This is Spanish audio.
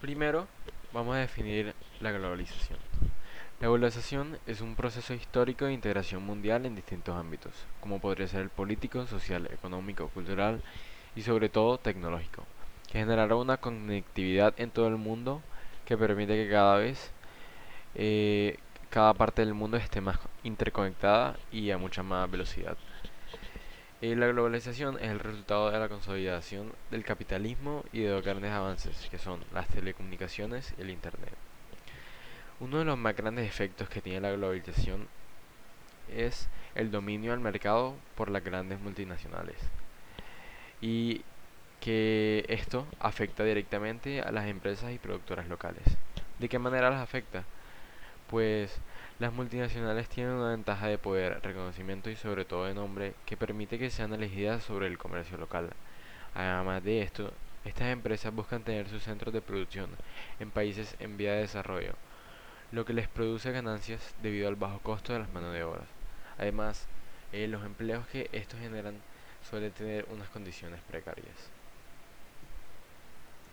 Primero, vamos a definir la globalización. La globalización es un proceso histórico de integración mundial en distintos ámbitos, como podría ser el político, social, económico, cultural y sobre todo tecnológico, que generará una conectividad en todo el mundo que permite que cada vez eh, cada parte del mundo esté más interconectada y a mucha más velocidad. Eh, la globalización es el resultado de la consolidación del capitalismo y de dos grandes avances, que son las telecomunicaciones y el Internet. Uno de los más grandes efectos que tiene la globalización es el dominio del mercado por las grandes multinacionales. Y que esto afecta directamente a las empresas y productoras locales. ¿De qué manera las afecta? Pues las multinacionales tienen una ventaja de poder, reconocimiento y sobre todo de nombre que permite que sean elegidas sobre el comercio local. Además de esto, estas empresas buscan tener sus centros de producción en países en vía de desarrollo, lo que les produce ganancias debido al bajo costo de las manos de obra. Además, eh, los empleos que estos generan suelen tener unas condiciones precarias.